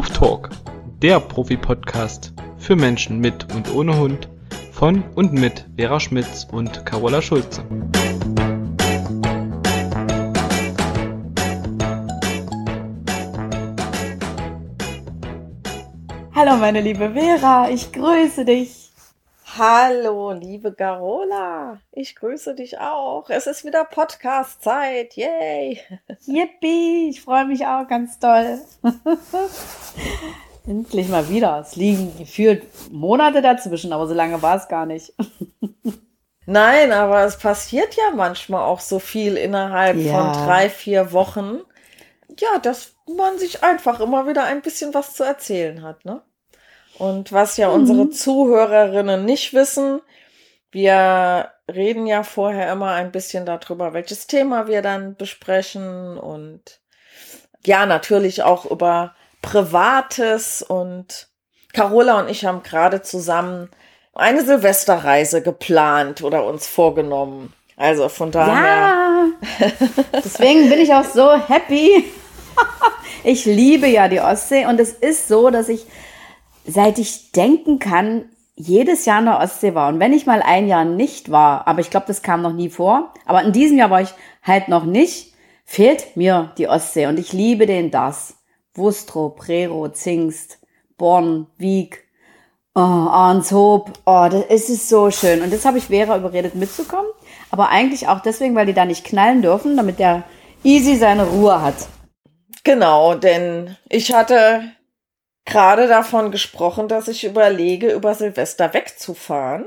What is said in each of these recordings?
Huftalk, der Profi-Podcast für Menschen mit und ohne Hund von und mit Vera Schmitz und Carola Schulze. Hallo meine liebe Vera, ich grüße dich. Hallo, liebe Carola, ich grüße dich auch. Es ist wieder Podcast-Zeit, yay! Yippie, ich freue mich auch ganz toll. Endlich mal wieder. Es liegen gefühlt Monate dazwischen, aber so lange war es gar nicht. Nein, aber es passiert ja manchmal auch so viel innerhalb ja. von drei, vier Wochen. Ja, dass man sich einfach immer wieder ein bisschen was zu erzählen hat, ne? Und was ja mhm. unsere Zuhörerinnen nicht wissen, wir reden ja vorher immer ein bisschen darüber, welches Thema wir dann besprechen und ja, natürlich auch über Privates und Carola und ich haben gerade zusammen eine Silvesterreise geplant oder uns vorgenommen. Also von daher. Ja, deswegen bin ich auch so happy. ich liebe ja die Ostsee und es ist so, dass ich seit ich denken kann, jedes Jahr in der Ostsee war. Und wenn ich mal ein Jahr nicht war, aber ich glaube, das kam noch nie vor, aber in diesem Jahr war ich halt noch nicht, fehlt mir die Ostsee. Und ich liebe den das. Wustrow, Prero, Zingst, Born, Wieg, oh, Arnshoop. Oh, das ist so schön. Und das habe ich Vera überredet mitzukommen. Aber eigentlich auch deswegen, weil die da nicht knallen dürfen, damit der Easy seine Ruhe hat. Genau, denn ich hatte gerade davon gesprochen, dass ich überlege, über Silvester wegzufahren.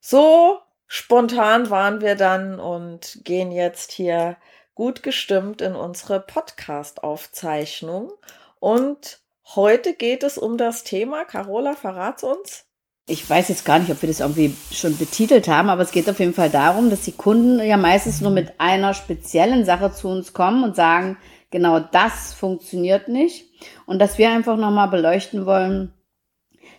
So spontan waren wir dann und gehen jetzt hier gut gestimmt in unsere Podcast-Aufzeichnung. Und heute geht es um das Thema. Carola, verrat's uns. Ich weiß jetzt gar nicht, ob wir das irgendwie schon betitelt haben, aber es geht auf jeden Fall darum, dass die Kunden ja meistens nur mit einer speziellen Sache zu uns kommen und sagen, genau das funktioniert nicht und dass wir einfach nochmal beleuchten wollen,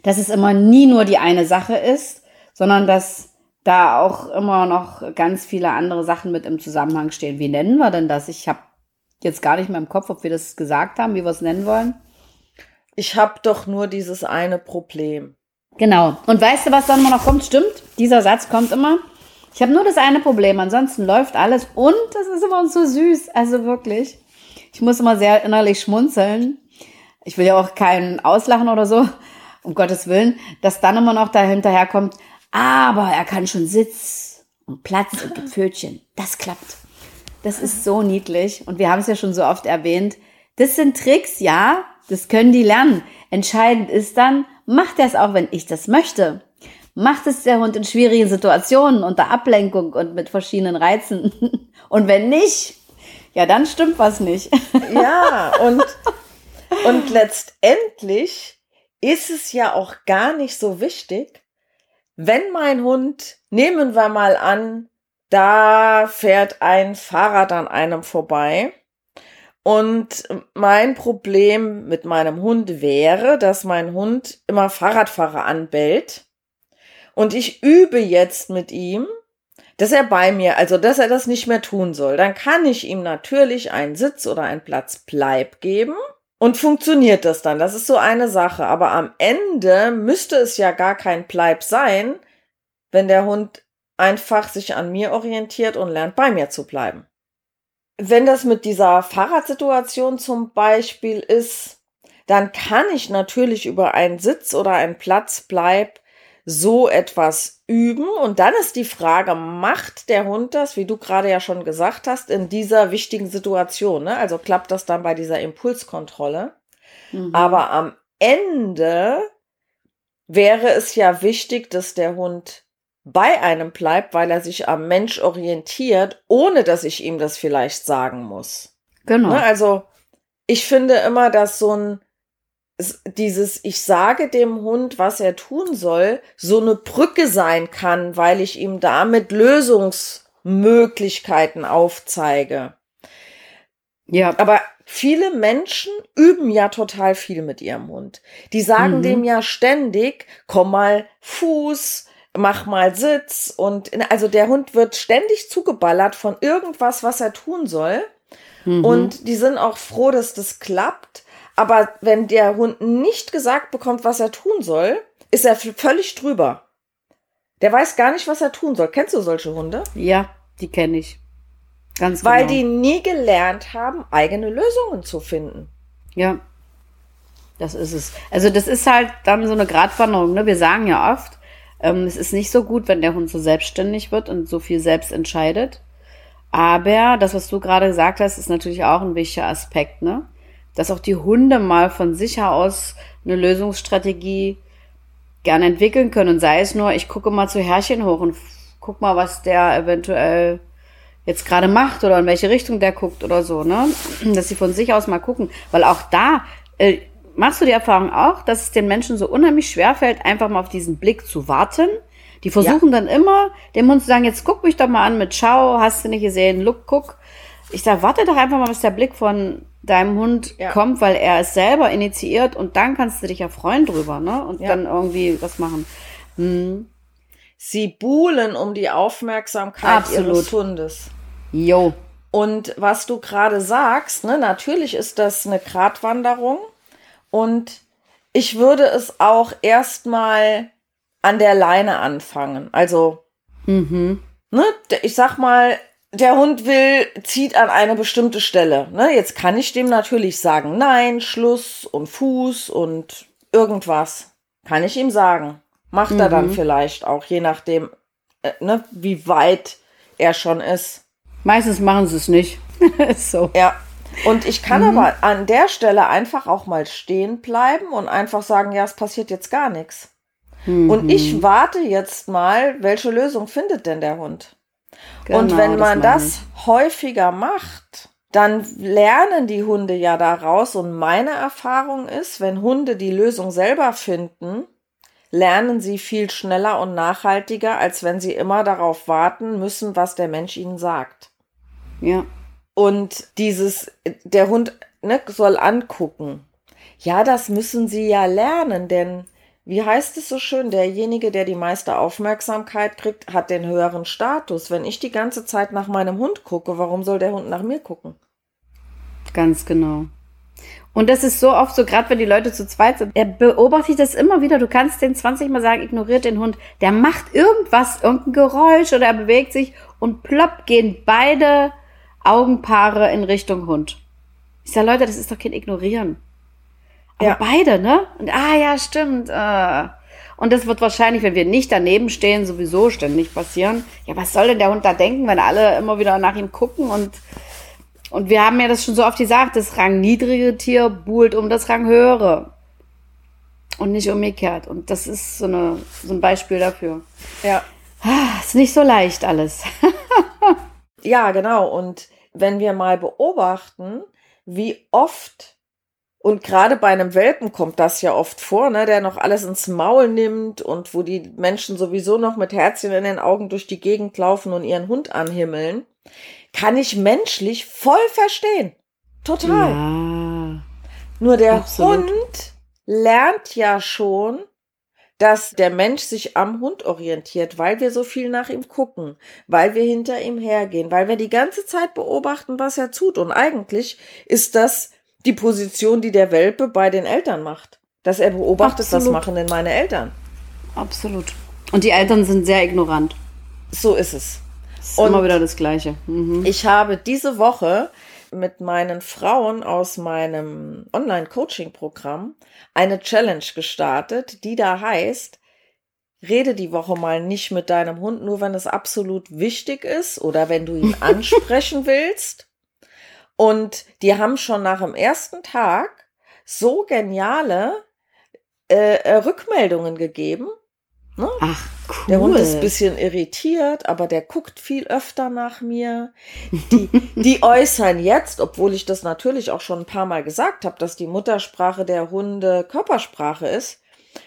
dass es immer nie nur die eine Sache ist, sondern dass da auch immer noch ganz viele andere Sachen mit im Zusammenhang stehen. Wie nennen wir denn das? Ich habe jetzt gar nicht mehr im Kopf, ob wir das gesagt haben, wie wir es nennen wollen. Ich habe doch nur dieses eine Problem. Genau. Und weißt du, was dann immer noch kommt? Stimmt, dieser Satz kommt immer. Ich habe nur das eine Problem, ansonsten läuft alles und das ist immer so süß. Also wirklich. Ich muss immer sehr innerlich schmunzeln, ich will ja auch keinen auslachen oder so, um Gottes Willen, dass dann immer noch dahinterher kommt, aber er kann schon Sitz und Platz und Pfötchen. Das klappt. Das ist so niedlich und wir haben es ja schon so oft erwähnt. Das sind Tricks, ja, das können die lernen. Entscheidend ist dann, macht er es auch, wenn ich das möchte. Macht es der Hund in schwierigen Situationen unter Ablenkung und mit verschiedenen Reizen. Und wenn nicht, ja, dann stimmt was nicht. Ja, und und letztendlich ist es ja auch gar nicht so wichtig, wenn mein Hund, nehmen wir mal an, da fährt ein Fahrrad an einem vorbei. Und mein Problem mit meinem Hund wäre, dass mein Hund immer Fahrradfahrer anbellt. Und ich übe jetzt mit ihm, dass er bei mir, also dass er das nicht mehr tun soll. Dann kann ich ihm natürlich einen Sitz oder einen Platz Bleib geben. Und funktioniert das dann? Das ist so eine Sache. Aber am Ende müsste es ja gar kein Bleib sein, wenn der Hund einfach sich an mir orientiert und lernt, bei mir zu bleiben. Wenn das mit dieser Fahrradsituation zum Beispiel ist, dann kann ich natürlich über einen Sitz oder einen Platzbleib so etwas üben. Und dann ist die Frage, macht der Hund das, wie du gerade ja schon gesagt hast, in dieser wichtigen Situation? Ne? Also klappt das dann bei dieser Impulskontrolle. Mhm. Aber am Ende wäre es ja wichtig, dass der Hund bei einem bleibt, weil er sich am Mensch orientiert, ohne dass ich ihm das vielleicht sagen muss. Genau. Ne? Also ich finde immer, dass so ein dieses ich sage dem Hund, was er tun soll, so eine Brücke sein kann, weil ich ihm damit Lösungsmöglichkeiten aufzeige. Ja. Aber viele Menschen üben ja total viel mit ihrem Hund. Die sagen mhm. dem ja ständig, komm mal Fuß, mach mal Sitz und also der Hund wird ständig zugeballert von irgendwas, was er tun soll. Mhm. Und die sind auch froh, dass das klappt. Aber wenn der Hund nicht gesagt bekommt, was er tun soll, ist er völlig drüber. Der weiß gar nicht, was er tun soll. Kennst du solche Hunde? Ja, die kenne ich. Ganz Weil genau. die nie gelernt haben, eigene Lösungen zu finden. Ja. Das ist es. Also das ist halt dann so eine Gratwanderung. Ne? Wir sagen ja oft, ähm, es ist nicht so gut, wenn der Hund so selbstständig wird und so viel selbst entscheidet. Aber das, was du gerade gesagt hast, ist natürlich auch ein wichtiger Aspekt, ne? Dass auch die Hunde mal von sich aus eine Lösungsstrategie gerne entwickeln können. Und sei es nur, ich gucke mal zu Herrchen hoch und guck mal, was der eventuell jetzt gerade macht oder in welche Richtung der guckt oder so, ne? Dass sie von sich aus mal gucken. Weil auch da, äh, machst du die Erfahrung auch, dass es den Menschen so unheimlich schwer fällt, einfach mal auf diesen Blick zu warten? Die versuchen dann immer, dem Hund zu sagen, jetzt guck mich doch mal an mit Schau, hast du nicht gesehen, look, guck. Ich sag, warte doch einfach mal, bis der Blick von deinem Hund Ja. kommt, weil er es selber initiiert und dann kannst du dich ja freuen drüber, ne? Und Ja. dann irgendwie was machen. Hm. Sie buhlen um die Aufmerksamkeit Absolut. ihres Hundes. Jo. Und was du gerade sagst, ne, natürlich ist das eine Gratwanderung. Und ich würde es auch erstmal an der Leine anfangen. Also, Mhm. ne, ich sag mal, der Hund will, zieht an eine bestimmte Stelle. Ne? Jetzt kann ich dem natürlich sagen, nein, Schluss und Fuß und irgendwas. Kann ich ihm sagen. Macht er dann vielleicht auch, je nachdem, äh, ne, wie weit er schon ist. Meistens machen sie es nicht. So. Ja. Und ich kann aber an der Stelle einfach auch mal stehen bleiben und einfach sagen, ja, es passiert jetzt gar nichts. Und ich warte jetzt mal, welche Lösung findet denn der Hund? Und Genau, wenn man das ich. häufiger macht, dann lernen die Hunde ja daraus. Und meine Erfahrung ist, wenn Hunde die Lösung selber finden, lernen sie viel schneller und nachhaltiger, als wenn sie immer darauf warten müssen, was der Mensch ihnen sagt. Ja. Und dieses, der Hund ne, soll angucken. Ja, das müssen sie ja lernen, denn wie heißt es so schön, derjenige, der die meiste Aufmerksamkeit kriegt, hat den höheren Status. Wenn ich die ganze Zeit nach meinem Hund gucke, warum soll der Hund nach mir gucken? Ganz genau. Und das ist so oft so, gerade wenn die Leute zu zweit sind, er beobachtet das immer wieder. Du kannst den 20 Mal sagen, ignoriert den Hund. Der macht irgendwas, irgendein Geräusch oder er bewegt sich und plopp gehen beide Augenpaare in Richtung Hund. Ich sage, Leute, das ist doch kein Ignorieren. Aber Ja. beide, ne? Und ah ja, stimmt. Äh. Und das wird wahrscheinlich, wenn wir nicht daneben stehen, sowieso ständig passieren. Ja, was soll denn der Hund da denken, wenn alle immer wieder nach ihm gucken und und wir haben ja das schon so oft gesagt, das rangniedrige Tier buhlt um das ranghöhere. Und nicht umgekehrt. Und das ist so, eine, so ein Beispiel dafür. Ja. Ah, ist nicht so leicht alles. Ja, genau. Und wenn wir mal beobachten, wie oft, und gerade bei einem Welpen kommt das ja oft vor, ne, der noch alles ins Maul nimmt und wo die Menschen sowieso noch mit Herzchen in den Augen durch die Gegend laufen und ihren Hund anhimmeln, kann ich menschlich voll verstehen. Total. Ja. Nur der absolut. Hund lernt ja schon, dass der Mensch sich am Hund orientiert, weil wir so viel nach ihm gucken, weil wir hinter ihm hergehen, weil wir die ganze Zeit beobachten, was er tut. Und eigentlich ist das die Position, die der Welpe bei den Eltern macht. Dass er beobachtet, was Absolut. machen denn meine Eltern. Absolut. Und die Eltern sind sehr ignorant. So ist es. Ist Und- immer wieder das Gleiche. Mhm. Ich habe diese Woche mit meinen Frauen aus meinem Online-Coaching-Programm eine Challenge gestartet, die da heißt, rede die Woche mal nicht mit deinem Hund, nur wenn es absolut wichtig ist oder wenn du ihn ansprechen willst. Und die haben schon nach dem ersten Tag so geniale äh, äh, Rückmeldungen gegeben. Ne? Ach, cool. Der Hund ist ein bisschen irritiert, aber der guckt viel öfter nach mir. Die, die äußern jetzt, obwohl ich das natürlich auch schon ein paar Mal gesagt habe, dass die Muttersprache der Hunde Körpersprache ist.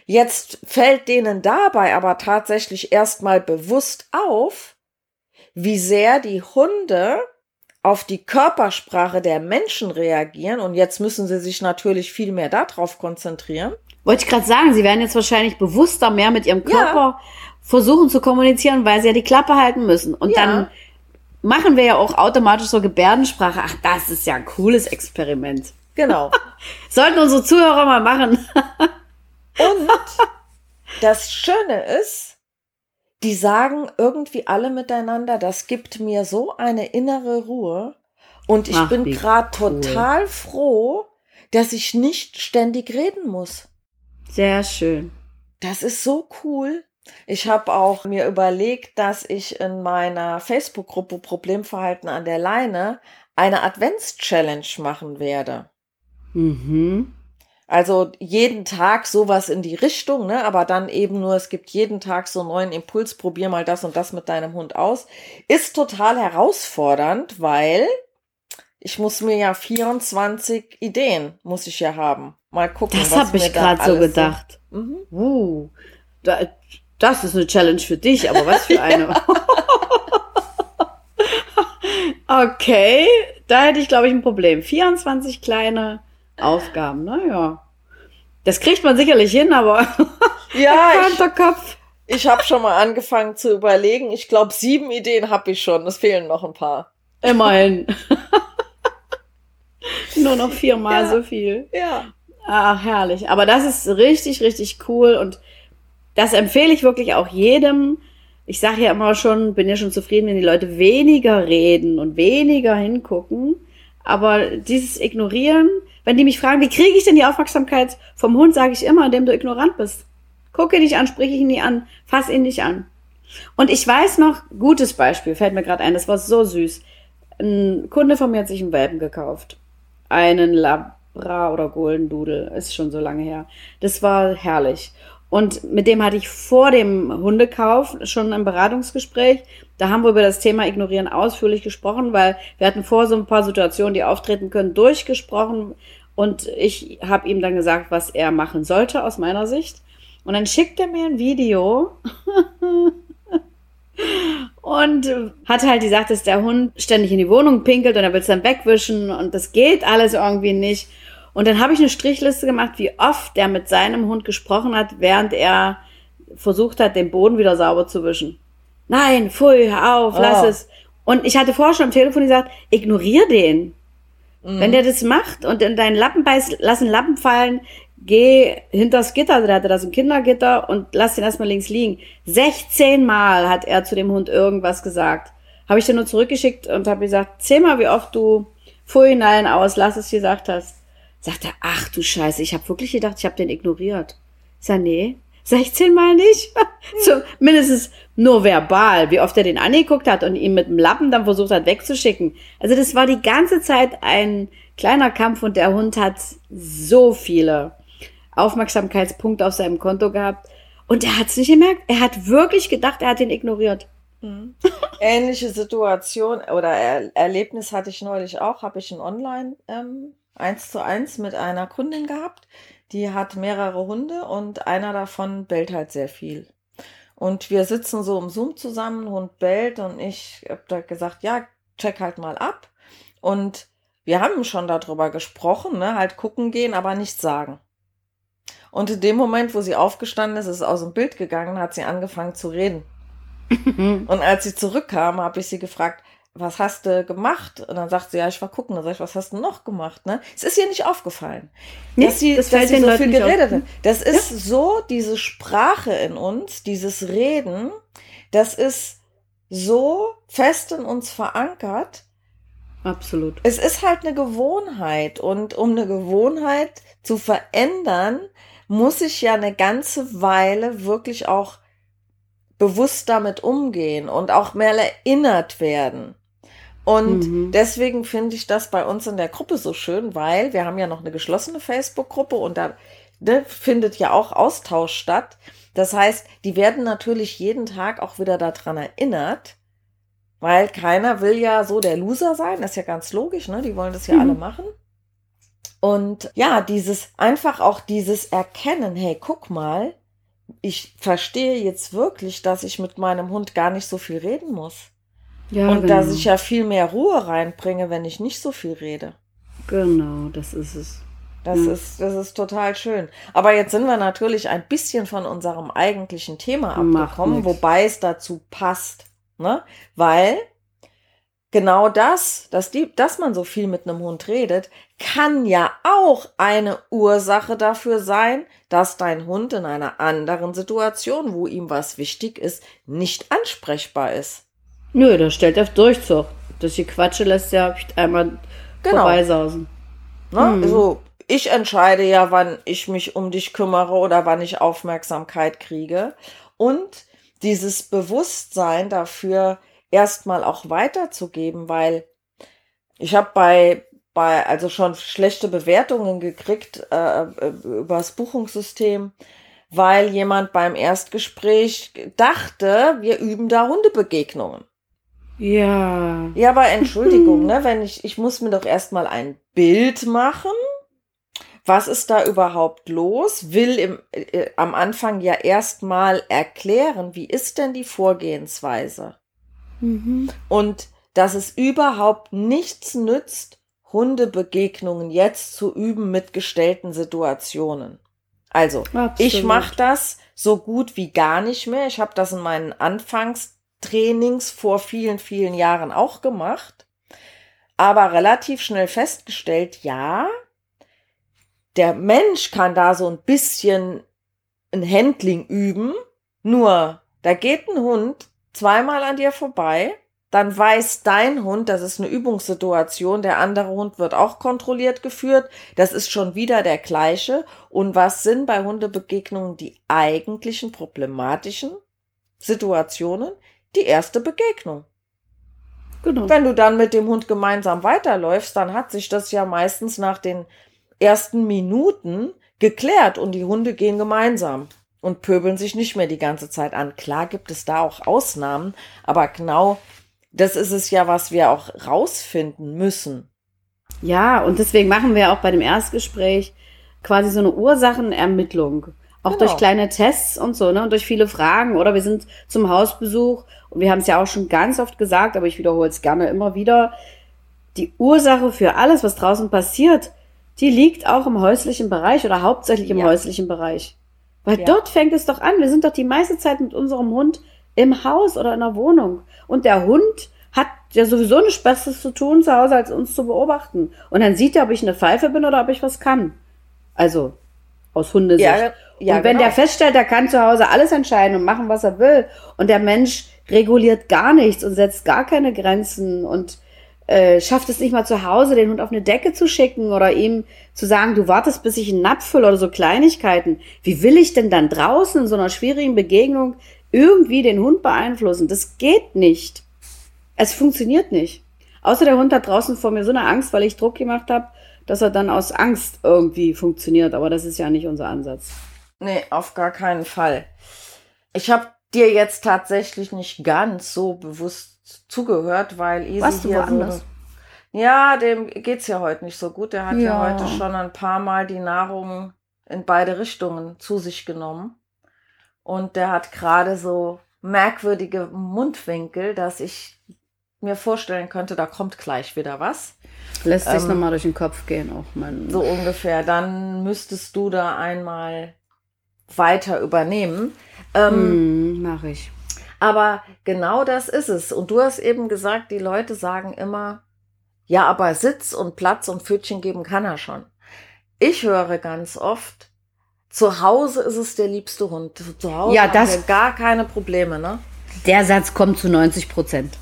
Jetzt fällt denen dabei aber tatsächlich erstmal bewusst auf, wie sehr die Hunde auf die Körpersprache der Menschen reagieren. Und jetzt müssen sie sich natürlich viel mehr darauf konzentrieren. Wollte ich gerade sagen, sie werden jetzt wahrscheinlich bewusster mehr mit ihrem Körper versuchen zu kommunizieren, weil sie ja die Klappe halten müssen. Und Ja. dann machen wir ja auch automatisch so Gebärdensprache. Ach, das ist ja ein cooles Experiment. Genau. Sollten unsere Zuhörer mal machen. Und das Schöne ist, die sagen irgendwie alle miteinander, das gibt mir so eine innere Ruhe. Und ich Ach, bin gerade cool. total froh, dass ich nicht ständig reden muss. Sehr schön. Das ist so cool. Ich habe auch mir überlegt, dass ich in meiner Facebook-Gruppe Problemverhalten an der Leine eine Advents-Challenge machen werde. Mhm. Also jeden Tag sowas in die Richtung, ne? aber dann eben nur, es gibt jeden Tag so einen neuen Impuls, probier mal das und das mit deinem Hund aus. Ist total herausfordernd, weil ich muss mir ja 24 Ideen, muss ich ja haben. Mal gucken, Das habe ich gerade so gedacht. Mhm. Uh, da, das ist eine Challenge für dich, aber was für eine. okay, da hätte ich, glaube ich, ein Problem. 24 kleine Aufgaben, naja. Das kriegt man sicherlich hin, aber Ja, ich, Hinterkopf. ich habe schon mal angefangen zu überlegen. Ich glaube, sieben Ideen habe ich schon. Es fehlen noch ein paar. Immerhin. Nur noch viermal Ja. so viel. Ja. Ach, herrlich. Aber das ist richtig, richtig cool und das empfehle ich wirklich auch jedem. Ich sage ja immer schon, bin ja schon zufrieden, wenn die Leute weniger reden und weniger hingucken. Aber dieses Ignorieren, wenn die mich fragen, wie kriege ich denn die Aufmerksamkeit vom Hund, sage ich immer, indem du ignorant bist. Gucke nicht an, sprich ihn nie an, fass ihn nicht an. Und ich weiß noch, gutes Beispiel, fällt mir gerade ein, das war so süß. Ein Kunde von mir hat sich einen Welpen gekauft. Einen Labra oder Golden Doodle, ist schon so lange her. Das war herrlich. Und mit dem hatte ich vor dem Hundekauf schon ein Beratungsgespräch. Da haben wir über das Thema Ignorieren ausführlich gesprochen, weil wir hatten vor so ein paar Situationen, die auftreten können, durchgesprochen. Und ich habe ihm dann gesagt, was er machen sollte aus meiner Sicht. Und dann schickt er mir ein Video und hat halt gesagt, dass der Hund ständig in die Wohnung pinkelt und er will es dann wegwischen und das geht alles irgendwie nicht. Und dann habe ich eine Strichliste gemacht, wie oft er mit seinem Hund gesprochen hat, während er versucht hat, den Boden wieder sauber zu wischen. Nein, pfui, hör auf, lass Oh. es. Und ich hatte vorher schon am Telefon gesagt, ignorier den. Wenn der das macht und in deinen Lappen beißt, lass einen Lappen fallen, geh hinters Gitter, der hatte da so ein Kindergitter und lass ihn erstmal links liegen. 16 Mal hat er zu dem Hund irgendwas gesagt. Habe ich dann nur zurückgeschickt und habe gesagt, zähl mal, wie oft du Pfui, nein, aus, lass es gesagt hast. Sagt er, ach du Scheiße, ich habe wirklich gedacht, ich habe den ignoriert. Ich sag, nee, 16 Mal nicht. so, mindestens nur verbal, wie oft er den angeguckt hat und ihn mit dem Lappen dann versucht hat wegzuschicken. Also das war die ganze Zeit ein kleiner Kampf und der Hund hat so viele Aufmerksamkeitspunkte auf seinem Konto gehabt. Und er hat es nicht gemerkt. Er hat wirklich gedacht, er hat ihn ignoriert. Ähnliche Situation oder er Erlebnis hatte ich neulich auch, habe ich ein Online ähm, zu eins mit einer Kundin gehabt. Die hat mehrere Hunde und einer davon bellt halt sehr viel. Und wir sitzen so im Zoom zusammen, Hund bellt und ich habe da gesagt, ja, check halt mal ab. Und wir haben schon darüber gesprochen, ne, halt gucken gehen, aber nichts sagen. Und in dem Moment, wo sie aufgestanden ist, ist aus dem Bild gegangen, hat sie angefangen zu reden. Und als sie zurückkam, habe ich sie gefragt, was hast du gemacht? Und dann sagt sie, ja, ich war gucken. Dann sag ich, was hast du noch gemacht? Ne? Es ist ihr nicht aufgefallen, Nee, dass sie, das dass sie so Leuten viel geredet hat. Das ist so diese Sprache in uns, dieses Reden, das ist so fest in uns verankert. Absolut. Es ist halt eine Gewohnheit und um eine Gewohnheit zu verändern, muss ich ja eine ganze Weile wirklich auch bewusst damit umgehen und auch mehr erinnert werden. Und Mhm. deswegen finde ich das bei uns in der Gruppe so schön, weil wir haben ja noch eine geschlossene Facebook-Gruppe und da ne, findet ja auch Austausch statt. Das heißt, die werden natürlich jeden Tag auch wieder daran erinnert, weil keiner will ja so der Loser sein, das ist ja ganz logisch, ne? Die wollen das ja Mhm. alle machen. Und ja, dieses einfach auch dieses Erkennen, hey, guck mal, ich verstehe jetzt wirklich, dass ich mit meinem Hund gar nicht so viel reden muss. Ja, und genau. dass ich ja viel mehr Ruhe reinbringe, wenn ich nicht so viel rede. Genau, das ist es. Das Mhm. ist, das ist total schön. Aber jetzt sind wir natürlich ein bisschen von unserem eigentlichen Thema abgekommen, wobei es dazu passt, ne? Weil genau das, dass, die, dass man so viel mit einem Hund redet, kann ja auch eine Ursache dafür sein, dass dein Hund in einer anderen Situation, wo ihm was wichtig ist, nicht ansprechbar ist. Nö, das stellt auf Durchzug. Das Quatsche lässt ja einmal genau. vorbeisausen. Ne? Mhm. Also ich entscheide ja, wann ich mich um dich kümmere oder wann ich Aufmerksamkeit kriege. Und dieses Bewusstsein dafür erstmal auch weiterzugeben, weil ich habe bei bei also schon schlechte Bewertungen gekriegt äh, äh, übers Buchungssystem, weil jemand beim Erstgespräch dachte, wir üben da Hundebegegnungen. Ja. Ja, aber Entschuldigung, ne, wenn ich ich muss mir doch erstmal ein Bild machen. Was ist da überhaupt los? Will im, äh, am Anfang ja erstmal erklären, wie ist denn die Vorgehensweise? Mhm. Und dass es überhaupt nichts nützt, Hundebegegnungen jetzt zu üben mit gestellten Situationen. Also, Absolut. ich mache das so gut wie gar nicht mehr. Ich habe das in meinen Anfangstrainings vor vielen, vielen Jahren auch gemacht, aber relativ schnell festgestellt, ja, der Mensch kann da so ein bisschen ein Handling üben, nur da geht ein Hund zweimal an dir vorbei, dann weiß dein Hund, das ist eine Übungssituation, der andere Hund wird auch kontrolliert geführt, das ist schon wieder der gleiche. Und was sind bei Hundebegegnungen die eigentlichen problematischen Situationen? Die erste Begegnung. Genau. Wenn du dann mit dem Hund gemeinsam weiterläufst, dann hat sich das ja meistens nach den ersten Minuten geklärt und die Hunde gehen gemeinsam und pöbeln sich nicht mehr die ganze Zeit an. Klar gibt es da auch Ausnahmen, aber genau das ist es ja, was wir auch rausfinden müssen. Ja, und deswegen machen wir auch bei dem Erstgespräch quasi so eine Ursachenermittlung. Auch genau. durch kleine Tests und so, ne? Und durch viele Fragen. Oder wir sind zum Hausbesuch und wir haben es ja auch schon ganz oft gesagt, aber ich wiederhole es gerne immer wieder. Die Ursache für alles, was draußen passiert, die liegt auch im häuslichen Bereich oder hauptsächlich im ja. häuslichen Bereich. Weil ja. dort fängt es doch an. Wir sind doch die meiste Zeit mit unserem Hund im Haus oder in der Wohnung. Und der Hund hat ja sowieso nichts Besseres zu tun zu Hause, als uns zu beobachten. Und dann sieht er, ob ich eine Pfeife bin oder ob ich was kann. Also aus Hundesicht. Ja, ja, und wenn genau. der feststellt, er kann zu Hause alles entscheiden und machen, was er will, und der Mensch reguliert gar nichts und setzt gar keine Grenzen und äh, schafft es nicht mal zu Hause, den Hund auf eine Decke zu schicken oder ihm zu sagen, du wartest, bis ich einen Napf fülle oder so Kleinigkeiten. Wie will ich denn dann draußen in so einer schwierigen Begegnung irgendwie den Hund beeinflussen? Das geht nicht. Es funktioniert nicht. Außer der Hund hat draußen vor mir so eine Angst, weil ich Druck gemacht habe, dass er dann aus Angst irgendwie funktioniert. Aber das ist ja nicht unser Ansatz. Nee, auf gar keinen Fall. Ich habe dir jetzt tatsächlich nicht ganz so bewusst zugehört, weil Easy Warst hier woanders? so. Ja, dem geht's ja heute nicht so gut. Der hat ja. ja heute schon ein paar Mal die Nahrung in beide Richtungen zu sich genommen. Und der hat gerade so merkwürdige Mundwinkel, dass ich mir vorstellen könnte, da kommt gleich wieder was. Lässt sich ähm, nochmal durch den Kopf gehen, auch mein. So ungefähr. Dann müsstest du da einmal weiter übernehmen. Ähm, mm, mach ich. Aber genau das ist es. Und du hast eben gesagt, die Leute sagen immer, ja, aber Sitz und Platz und Pfötchen geben kann er schon. Ich höre ganz oft, zu Hause ist es der liebste Hund. Zu Hause ja, das, hat er gar keine Probleme, ne? Der Satz kommt zu 90 Prozent.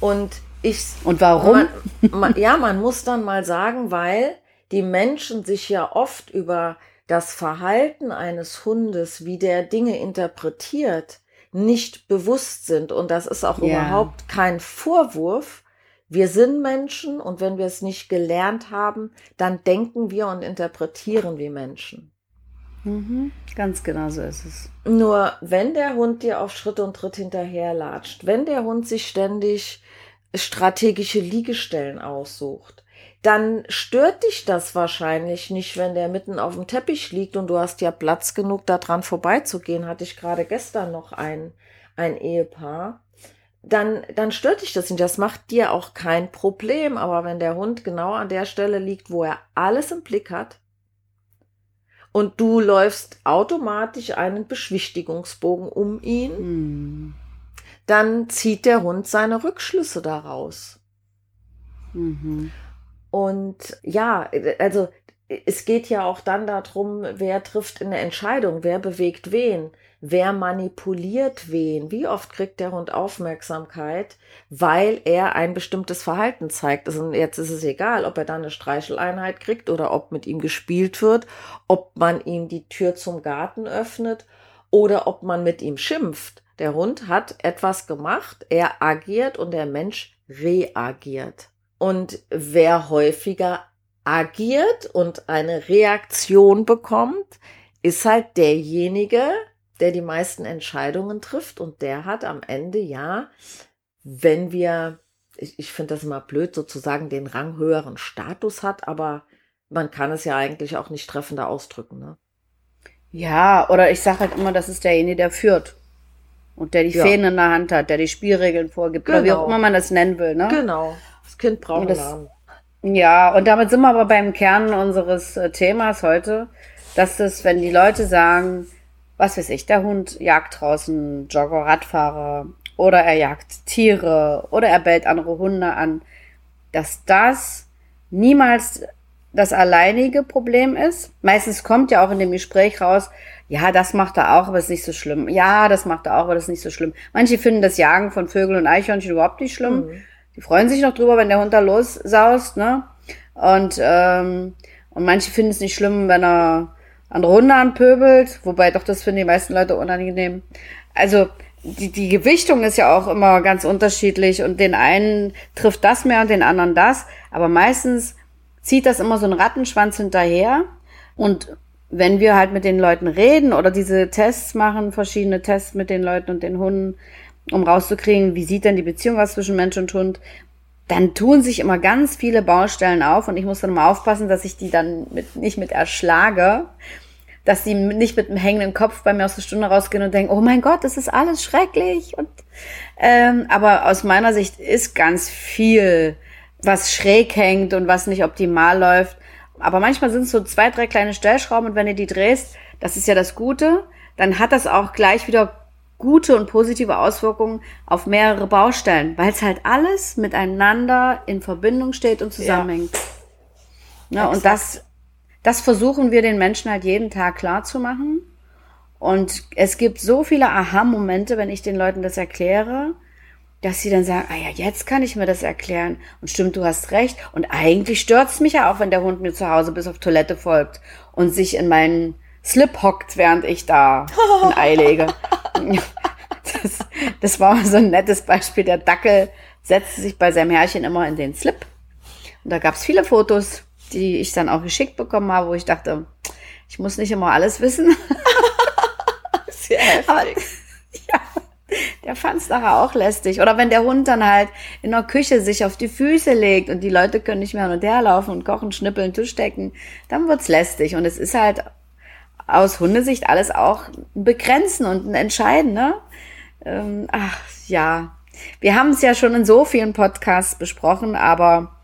Und ich. Und warum? Man, man, ja, man muss dann mal sagen, weil die Menschen sich ja oft über das Verhalten eines Hundes, wie der Dinge interpretiert, nicht bewusst sind. Und das ist auch ja. überhaupt kein Vorwurf. Wir sind Menschen und wenn wir es nicht gelernt haben, dann denken wir und interpretieren wie Menschen. Mhm, ganz genau so ist es. Nur wenn der Hund dir auf Schritt und Tritt hinterherlatscht, wenn der Hund sich ständig strategische Liegestellen aussucht, dann stört dich das wahrscheinlich nicht, wenn der mitten auf dem Teppich liegt und du hast ja Platz genug, da dran vorbeizugehen. Hatte ich gerade gestern noch ein, ein Ehepaar. Dann, dann stört dich das nicht. Das macht dir auch kein Problem. Aber wenn der Hund genau an der Stelle liegt, wo er alles im Blick hat, und du läufst automatisch einen Beschwichtigungsbogen um ihn, hm. dann zieht der Hund seine Rückschlüsse daraus. Mhm. Und ja, also es geht ja auch dann darum, wer trifft eine Entscheidung, wer bewegt wen, wer manipuliert wen, wie oft kriegt der Hund Aufmerksamkeit, weil er ein bestimmtes Verhalten zeigt. Also jetzt ist es egal, ob er dann eine Streicheleinheit kriegt oder ob mit ihm gespielt wird, ob man ihm die Tür zum Garten öffnet oder ob man mit ihm schimpft. Der Hund hat etwas gemacht, er agiert und der Mensch reagiert. Und wer häufiger agiert und eine Reaktion bekommt, ist halt derjenige, der die meisten Entscheidungen trifft und der hat am Ende ja, wenn wir, ich, ich finde das immer blöd, sozusagen den ranghöheren Status hat, aber man kann es ja eigentlich auch nicht treffender ausdrücken. Ne? Ja, oder ich sage halt immer, das ist derjenige, der führt. Und der die ja. Fäden in der Hand hat, der die Spielregeln vorgibt, genau. oder wie auch genau. immer man das nennen will. Ne? Genau. Das Kind braucht einen Namen. Ja, und damit sind wir aber beim Kern unseres äh, Themas heute, dass es, wenn die Leute sagen, was weiß ich, der Hund jagt draußen Jogger, Radfahrer oder er jagt Tiere oder er bellt andere Hunde an, dass das niemals das alleinige Problem ist. Meistens kommt ja auch in dem Gespräch raus, ja, das macht er auch, aber ist nicht so schlimm. Ja, das macht er auch, aber das ist nicht so schlimm. Manche finden das Jagen von Vögeln und Eichhörnchen überhaupt nicht schlimm. Mhm. Die freuen sich noch drüber, wenn der Hund da lossaust, ne? Und, ähm, und manche finden es nicht schlimm, wenn er andere Hunde anpöbelt, wobei doch das finden die meisten Leute unangenehm. Also die, die Gewichtung ist ja auch immer ganz unterschiedlich und den einen trifft das mehr und den anderen das, aber meistens zieht das immer so ein Rattenschwanz hinterher und wenn wir halt mit den Leuten reden oder diese Tests machen, verschiedene Tests mit den Leuten und den Hunden, um rauszukriegen, wie sieht denn die Beziehung aus zwischen Mensch und Hund, dann tun sich immer ganz viele Baustellen auf und ich muss dann mal aufpassen, dass ich die dann mit, nicht mit erschlage, dass sie nicht mit einem hängenden Kopf bei mir aus der Stunde rausgehen und denken, oh mein Gott, das ist alles schrecklich. Und, ähm, aber aus meiner Sicht ist ganz viel, was schräg hängt und was nicht optimal läuft. Aber manchmal sind es so zwei, drei kleine Stellschrauben und wenn du die drehst, das ist ja das Gute, dann hat das auch gleich wieder gute und positive Auswirkungen auf mehrere Baustellen, weil es halt alles miteinander in Verbindung steht und zusammenhängt. Ja. ja und das, das versuchen wir den Menschen halt jeden Tag klar zu machen. Und es gibt so viele Aha-Momente, wenn ich den Leuten das erkläre, dass sie dann sagen, ah ja, jetzt kann ich mir das erklären. Und stimmt, du hast recht. Und eigentlich stört's mich ja auch, wenn der Hund mir zu Hause bis auf Toilette folgt und sich in meinen Slip hockt, während ich da ein Ei lege. Das, das war so ein nettes Beispiel. Der Dackel setzte sich bei seinem Herrchen immer in den Slip. Und da gab es viele Fotos, die ich dann auch geschickt bekommen habe, wo ich dachte, ich muss nicht immer alles wissen. Sehr heftig. Aber, ja, der fand es nachher auch lästig. Oder wenn der Hund dann halt in der Küche sich auf die Füße legt und die Leute können nicht mehr hin und her laufen und kochen, schnippeln, Tisch decken, dann wird's lästig. Und es ist halt aus Hundesicht alles auch Begrenzen und Entscheiden, ne? Ähm, ach ja, wir haben es ja schon in so vielen Podcasts besprochen, aber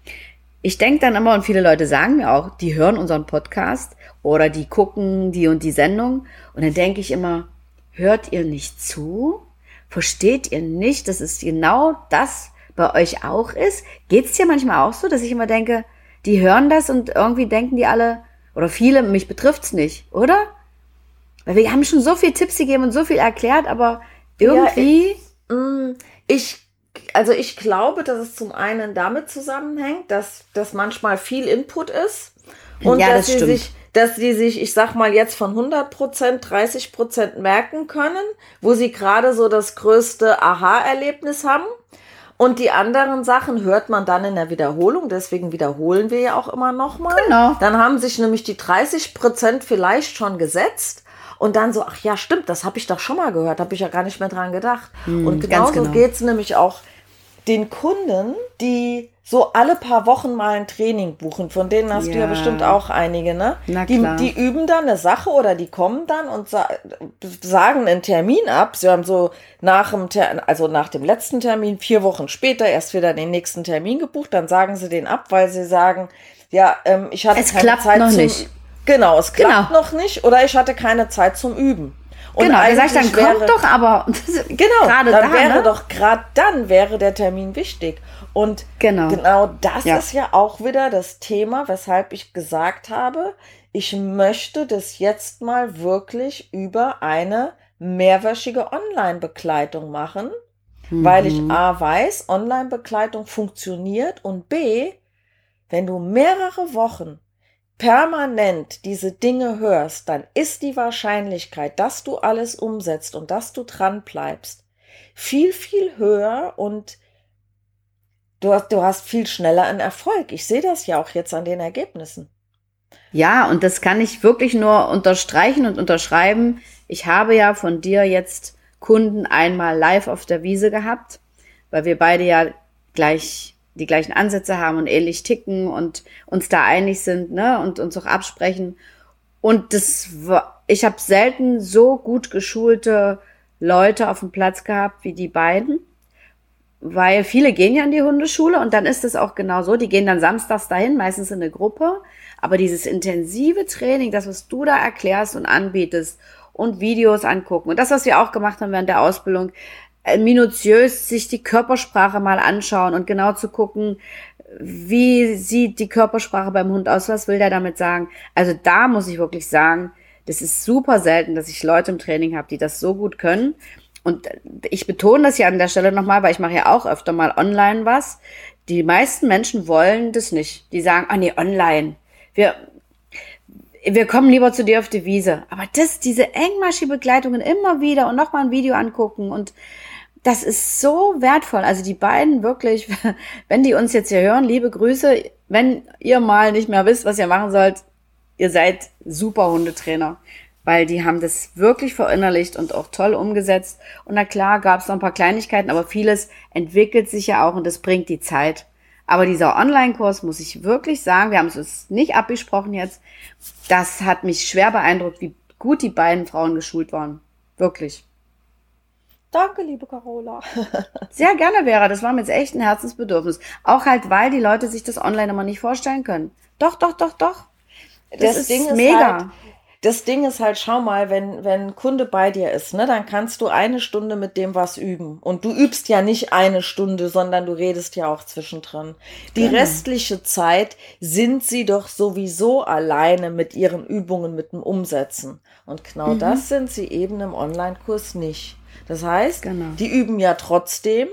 ich denke dann immer, und viele Leute sagen mir auch, die hören unseren Podcast oder die gucken die und die Sendung. Und dann denke ich immer, hört ihr nicht zu? Versteht ihr nicht, dass es genau das bei euch auch ist? Geht es dir manchmal auch so, dass ich immer denke, die hören das und irgendwie denken die alle, oder viele, mich betrifft's nicht, oder? Weil wir haben schon so viel Tipps gegeben und so viel erklärt, aber irgendwie. Ja, mm, ich, also ich glaube, dass es zum einen damit zusammenhängt, dass, dass manchmal viel Input ist. Und ja, dass das sie stimmt. sich, dass sie sich, ich sag mal, jetzt von 100 Prozent 30 Prozent merken können, wo sie gerade so das größte Aha-Erlebnis haben. Und die anderen Sachen hört man dann in der Wiederholung, deswegen wiederholen wir ja auch immer nochmal. Genau. Dann haben sich nämlich die 30 Prozent vielleicht schon gesetzt und dann so, ach ja, stimmt, das habe ich doch schon mal gehört, habe ich ja gar nicht mehr dran gedacht. Hm, und genauso genau. geht es nämlich auch den Kunden, die so alle paar Wochen mal ein Training buchen. Von denen hast ja. du ja bestimmt auch einige, ne? Na die, klar. die üben dann eine Sache oder die kommen dann und sa sagen einen Termin ab. Sie haben so nach dem, Ter also nach dem letzten Termin, vier Wochen später erst wieder den nächsten Termin gebucht. Dann sagen sie den ab, weil sie sagen, ja, ähm, ich hatte es keine klappt Zeit noch zum, nicht. Genau, es klappt genau. noch nicht oder ich hatte keine Zeit zum Üben. Und genau, er sagt dann, wäre, kommt doch aber. genau, dann da, wäre ne? doch gerade dann wäre der Termin wichtig. Und Genau. genau das Ja. ist ja auch wieder das Thema, weshalb ich gesagt habe, ich möchte das jetzt mal wirklich über eine mehrwöchige Online-Begleitung machen, weil ich Mhm. A weiß, Online-Begleitung funktioniert und B, wenn du mehrere Wochen permanent diese Dinge hörst, dann ist die Wahrscheinlichkeit, dass du alles umsetzt und dass du dran bleibst, viel, viel höher und du hast, du hast viel schneller einen Erfolg. Ich sehe das ja auch jetzt an den Ergebnissen. Ja, und das kann ich wirklich nur unterstreichen und unterschreiben. Ich habe ja von dir jetzt Kunden einmal live auf der Wiese gehabt, weil wir beide ja gleich die gleichen Ansätze haben und ähnlich ticken und uns da einig sind, ne, und uns auch absprechen. Und das war, ich habe selten so gut geschulte Leute auf dem Platz gehabt wie die beiden. Weil viele gehen ja in die Hundeschule und dann ist es auch genau so, die gehen dann samstags dahin, meistens in eine Gruppe. Aber dieses intensive Training, das, was du da erklärst und anbietest und Videos angucken und das, was wir auch gemacht haben während der Ausbildung, äh, minutiös sich die Körpersprache mal anschauen und genau zu gucken, wie sieht die Körpersprache beim Hund aus, was will der damit sagen. Also da muss ich wirklich sagen, das ist super selten, dass ich Leute im Training habe, die das so gut können. Und ich betone das ja an der Stelle nochmal, weil ich mache ja auch öfter mal online was. Die meisten Menschen wollen das nicht. Die sagen, ah nee, online. Wir, wir kommen lieber zu dir auf die Wiese. Aber das, diese Engmaschi-Begleitungen immer wieder und nochmal ein Video angucken und das ist so wertvoll. Also die beiden wirklich, wenn die uns jetzt hier hören, liebe Grüße. Wenn ihr mal nicht mehr wisst, was ihr machen sollt, ihr seid super Hundetrainer. Weil die haben das wirklich verinnerlicht und auch toll umgesetzt. Und na klar gab es noch ein paar Kleinigkeiten, aber vieles entwickelt sich ja auch und das bringt die Zeit. Aber dieser Online-Kurs, muss ich wirklich sagen, wir haben es uns nicht abgesprochen jetzt, das hat mich schwer beeindruckt, wie gut die beiden Frauen geschult waren. Wirklich. Danke, liebe Carola. Sehr gerne, Vera. Das war mir jetzt echt ein Herzensbedürfnis. Auch halt, weil die Leute sich das online immer nicht vorstellen können. Doch, doch, doch, doch. Das, Das ist Ding ist mega. halt- Das Ding ist halt, schau mal, wenn, wenn ein Kunde bei dir ist, ne, dann kannst du eine Stunde mit dem was üben. Und du übst ja nicht eine Stunde, sondern du redest ja auch zwischendrin. Die Genau. restliche Zeit sind sie doch sowieso alleine mit ihren Übungen, mit dem Umsetzen. Und genau Mhm. das sind sie eben im Online-Kurs nicht. Das heißt, Genau. die üben ja trotzdem,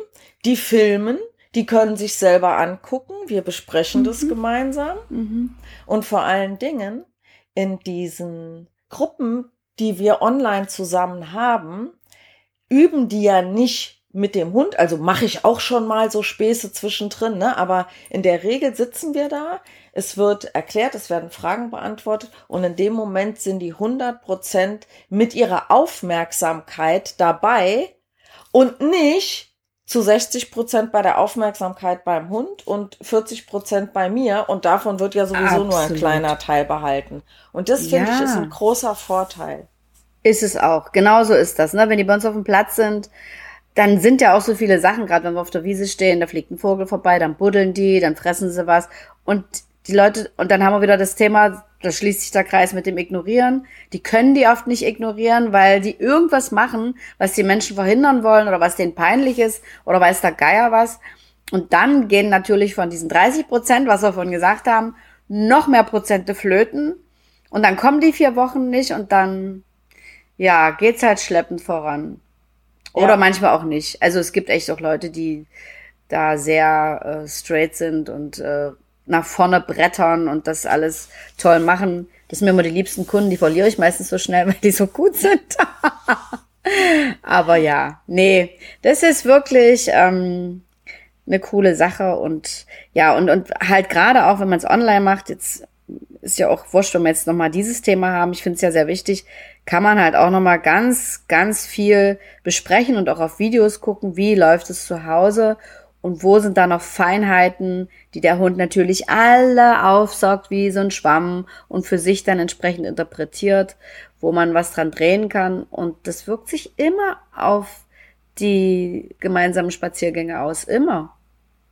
die filmen, die können sich selber angucken, wir besprechen das gemeinsam. Mhm. Und vor allen Dingen in diesen Gruppen, die wir online zusammen haben, üben die ja nicht mit dem Hund. Also mache ich auch schon mal so Späße zwischendrin, ne? aber in der Regel sitzen wir da, es wird erklärt, es werden Fragen beantwortet und in dem Moment sind die 100 Prozent mit ihrer Aufmerksamkeit dabei und nicht zu 60 Prozent bei der Aufmerksamkeit beim Hund und 40 Prozent bei mir und davon wird ja sowieso nur ein Absolut. kleiner Teil behalten. Und das finde ich Ja. ist ein großer Vorteil. Ist es auch. Genauso ist das. Ne? Wenn die bei uns auf dem Platz sind, dann sind ja auch so viele Sachen, gerade wenn wir auf der Wiese stehen, da fliegt ein Vogel vorbei, dann buddeln die, dann fressen sie was. Und die Leute, und dann haben wir wieder das Thema, da schließt sich der Kreis mit dem Ignorieren. Die können die oft nicht ignorieren, weil die irgendwas machen, was die Menschen verhindern wollen oder was denen peinlich ist oder weiß der Geier was. Und dann gehen natürlich von diesen 30 Prozent, was wir vorhin gesagt haben, noch mehr Prozente flöten. Und dann kommen die vier Wochen nicht und dann ja, geht's halt schleppend voran. Oder Ja. manchmal auch nicht. Also es gibt echt auch Leute, die da sehr äh, straight sind und äh, nach vorne brettern und das alles toll machen. Das sind mir immer die liebsten Kunden, die verliere ich meistens so schnell, weil die so gut sind. Aber ja, nee, das ist wirklich ähm, eine coole Sache und ja, und, und halt gerade auch, wenn man es online macht, jetzt ist ja auch wurscht, wenn wir jetzt nochmal dieses Thema haben, ich finde es ja sehr wichtig, kann man halt auch nochmal ganz, ganz viel besprechen und auch auf Videos gucken, wie läuft es zu Hause und wo sind da noch Feinheiten, die der Hund natürlich alle aufsaugt wie so ein Schwamm und für sich dann entsprechend interpretiert, wo man was dran drehen kann und das wirkt sich immer auf die gemeinsamen Spaziergänge aus, immer,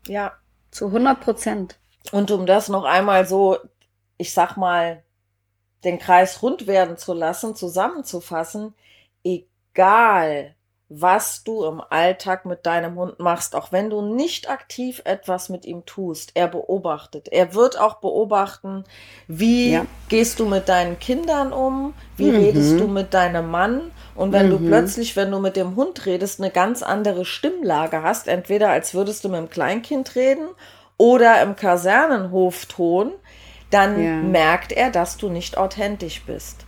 Ja. zu 100 Prozent. Und um das noch einmal so, ich sag mal, den Kreis rund werden zu lassen, zusammenzufassen, egal was du im Alltag mit deinem Hund machst, auch wenn du nicht aktiv etwas mit ihm tust. Er beobachtet. Er wird auch beobachten, wie Ja. gehst du mit deinen Kindern um, wie Mhm. redest du mit deinem Mann. Und wenn du Mhm. plötzlich, wenn du mit dem Hund redest, eine ganz andere Stimmlage hast, entweder als würdest du mit dem Kleinkind reden oder im Kasernenhofton, dann Ja. merkt er, dass du nicht authentisch bist.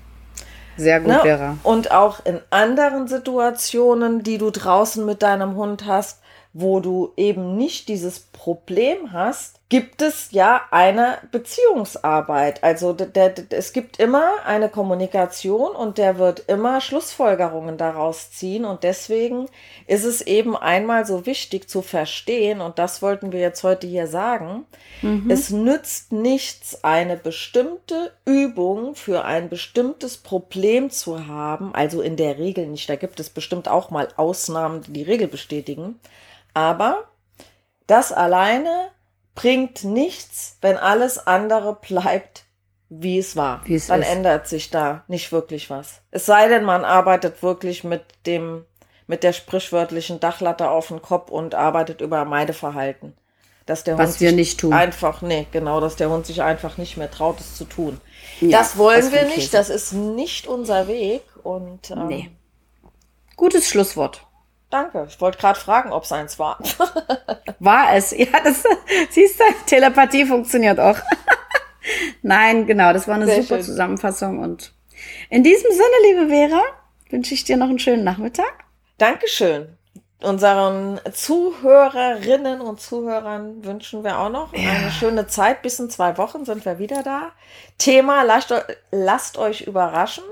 Sehr gut, Ne? Vera. Und auch in anderen Situationen, die du draußen mit deinem Hund hast, wo du eben nicht dieses Problem hast, gibt es ja eine Beziehungsarbeit. Also der, der, es gibt immer eine Kommunikation und der wird immer Schlussfolgerungen daraus ziehen. Und deswegen ist es eben einmal so wichtig zu verstehen, und das wollten wir jetzt heute hier sagen, es nützt nichts, eine bestimmte Übung für ein bestimmtes Problem zu haben. Also in der Regel nicht. Da gibt es bestimmt auch mal Ausnahmen, die die Regel bestätigen. Aber das alleine bringt nichts, wenn alles andere bleibt, wie es war. Wie es Dann ist. ändert sich da nicht wirklich was. Es sei denn, man arbeitet wirklich mit dem, mit der sprichwörtlichen Dachlatte auf den Kopf und arbeitet über Meideverhalten. Dass der Was Hund wir sich nicht tun. Einfach, nee, genau, dass der Hund sich einfach nicht mehr traut, es zu tun. Ja, das wollen das wir nicht, das ist nicht unser Weg und ähm, Nee. Gutes Schlusswort. Danke. Ich wollte gerade fragen, ob es eins war. War es. Ja, das siehst du, Telepathie funktioniert auch. Nein, genau, das war eine Sehr super schön. Zusammenfassung. Und in diesem Sinne, liebe Vera, wünsche ich dir noch einen schönen Nachmittag. Dankeschön. Unseren Zuhörerinnen und Zuhörern wünschen wir auch noch eine schöne Zeit. Bis in zwei Wochen sind wir wieder da. Thema, lasst, lasst euch überraschen.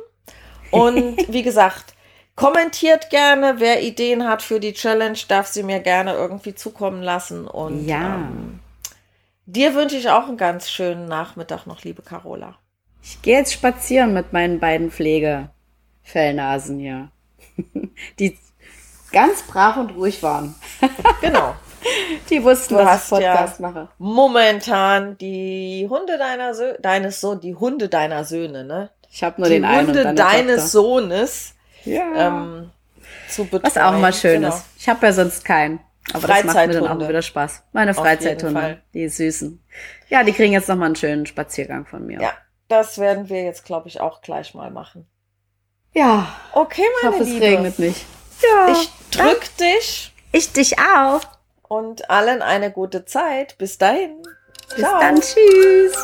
Und wie gesagt, kommentiert gerne. Wer Ideen hat für die Challenge, darf sie mir gerne irgendwie zukommen lassen. Und Ja. ähm, dir wünsche ich auch einen ganz schönen Nachmittag noch, liebe Carola. Ich gehe jetzt spazieren mit meinen beiden Pflegefellnasen hier. Die ganz brav und ruhig waren. Genau. Die wussten, Du dass ich Podcast ja mache. momentan die Hunde deiner Sö deines Sohn, die Hunde deiner Söhne, ne? Ich habe nur die den einen und Hunde dann eine deines Tochter. Sohnes Ja. ähm, zu betreuen. Was auch mal schön Genau. ist. Ich habe ja sonst keinen. Aber das macht mir dann auch wieder Spaß. Meine Freizeithunde, die süßen. Ja, die kriegen jetzt noch mal einen schönen Spaziergang von mir. Ja, das werden wir jetzt, glaube ich, auch gleich mal machen. ja Okay, ich meine hoffe, es Liebe. regnet nicht. Ja, Ich drück dich ich dich auch. und allen eine gute Zeit. Bis dahin. Bis dann, tschüss.